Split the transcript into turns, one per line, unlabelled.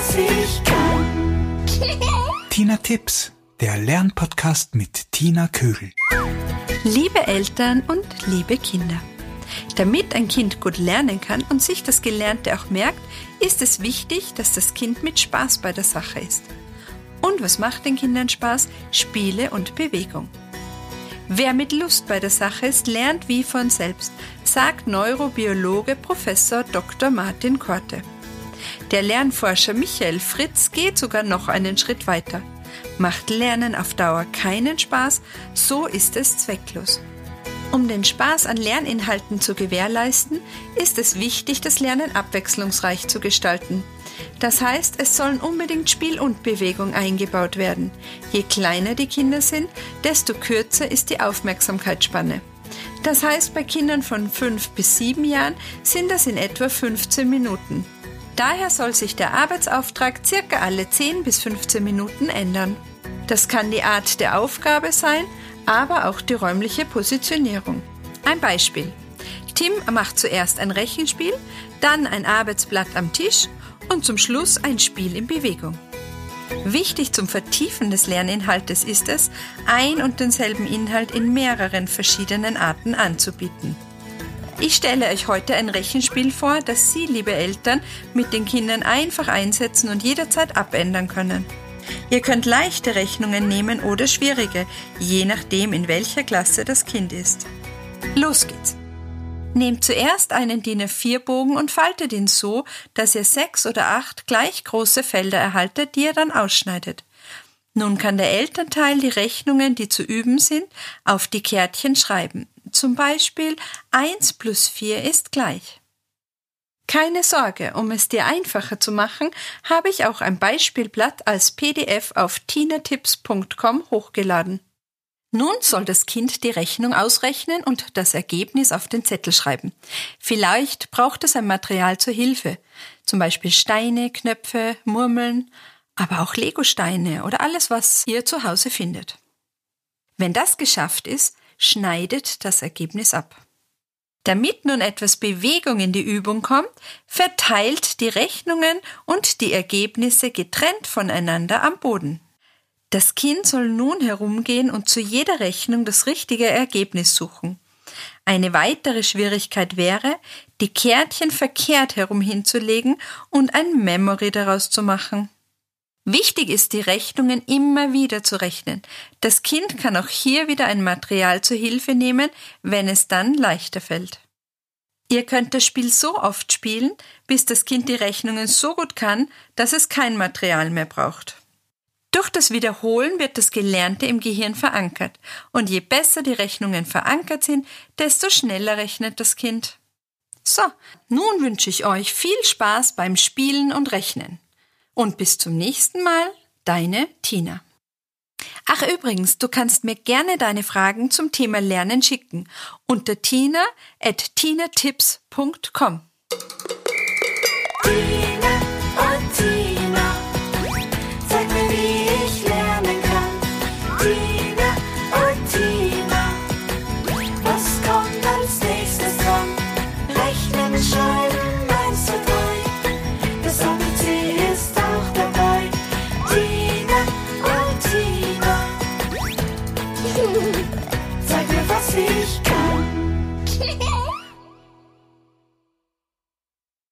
was ich kann. Tina Tipps, der Lernpodcast mit Tina Kögel.
Liebe Eltern und liebe Kinder. Damit ein Kind gut lernen kann und sich das Gelernte auch merkt, ist es wichtig, dass das Kind mit Spaß bei der Sache ist. Und was macht den Kindern Spaß? Spiele und Bewegung. Wer mit Lust bei der Sache ist, lernt wie von selbst, sagt Neurobiologe Professor Dr. Martin Korte. Der Lernforscher Michael Fritz geht sogar noch einen Schritt weiter. Macht Lernen auf Dauer keinen Spaß, so ist es zwecklos. Um den Spaß an Lerninhalten zu gewährleisten, ist es wichtig, das Lernen abwechslungsreich zu gestalten. Das heißt, es sollen unbedingt Spiel und Bewegung eingebaut werden. Je kleiner die Kinder sind, desto kürzer ist die Aufmerksamkeitsspanne. Das heißt, bei Kindern von 5 bis 7 Jahren sind das in etwa 15 Minuten. Daher soll sich der Arbeitsauftrag circa alle 10 bis 15 Minuten ändern. Das kann die Art der Aufgabe sein, aber auch die räumliche Positionierung. Ein Beispiel. Tim macht zuerst ein Rechenspiel, dann ein Arbeitsblatt am Tisch und zum Schluss ein Spiel in Bewegung. Wichtig zum Vertiefen des Lerninhaltes ist es, ein und denselben Inhalt in mehreren verschiedenen Arten anzubieten. Ich stelle euch heute ein Rechenspiel vor, das Sie, liebe Eltern, mit den Kindern einfach einsetzen und jederzeit abändern können. Ihr könnt leichte Rechnungen nehmen oder schwierige, je nachdem, in welcher Klasse das Kind ist. Los geht's! Nehmt zuerst einen DIN A4-Bogen und faltet ihn so, dass ihr sechs oder acht gleich große Felder erhaltet, die ihr dann ausschneidet. Nun kann der Elternteil die Rechnungen, die zu üben sind, auf die Kärtchen schreiben. Zum Beispiel 1 plus 4 ist gleich. Keine Sorge, um es dir einfacher zu machen, habe ich auch ein Beispielblatt als PDF auf tinatips.com hochgeladen. Nun soll das Kind die Rechnung ausrechnen und das Ergebnis auf den Zettel schreiben. Vielleicht braucht es ein Material zur Hilfe, zum Beispiel Steine, Knöpfe, Murmeln, aber auch Legosteine oder alles, was ihr zu Hause findet. Wenn das geschafft ist, schneidet das Ergebnis ab. Damit nun etwas Bewegung in die Übung kommt, verteilt die Rechnungen und die Ergebnisse getrennt voneinander am Boden. Das Kind soll nun herumgehen und zu jeder Rechnung das richtige Ergebnis suchen. Eine weitere Schwierigkeit wäre, die Kärtchen verkehrt herum hinzulegen und ein Memory daraus zu machen. Wichtig ist, die Rechnungen immer wieder zu rechnen. Das Kind kann auch hier wieder ein Material zur Hilfe nehmen, wenn es dann leichter fällt. Ihr könnt das Spiel so oft spielen, bis das Kind die Rechnungen so gut kann, dass es kein Material mehr braucht. Durch das Wiederholen wird das Gelernte im Gehirn verankert, und je besser die Rechnungen verankert sind, desto schneller rechnet das Kind. So, nun wünsche ich euch viel Spaß beim Spielen und Rechnen. Und bis zum nächsten Mal, deine Tina. Ach übrigens, du kannst mir gerne deine Fragen zum Thema Lernen schicken unter tina at tinatips.com. Mm-hmm.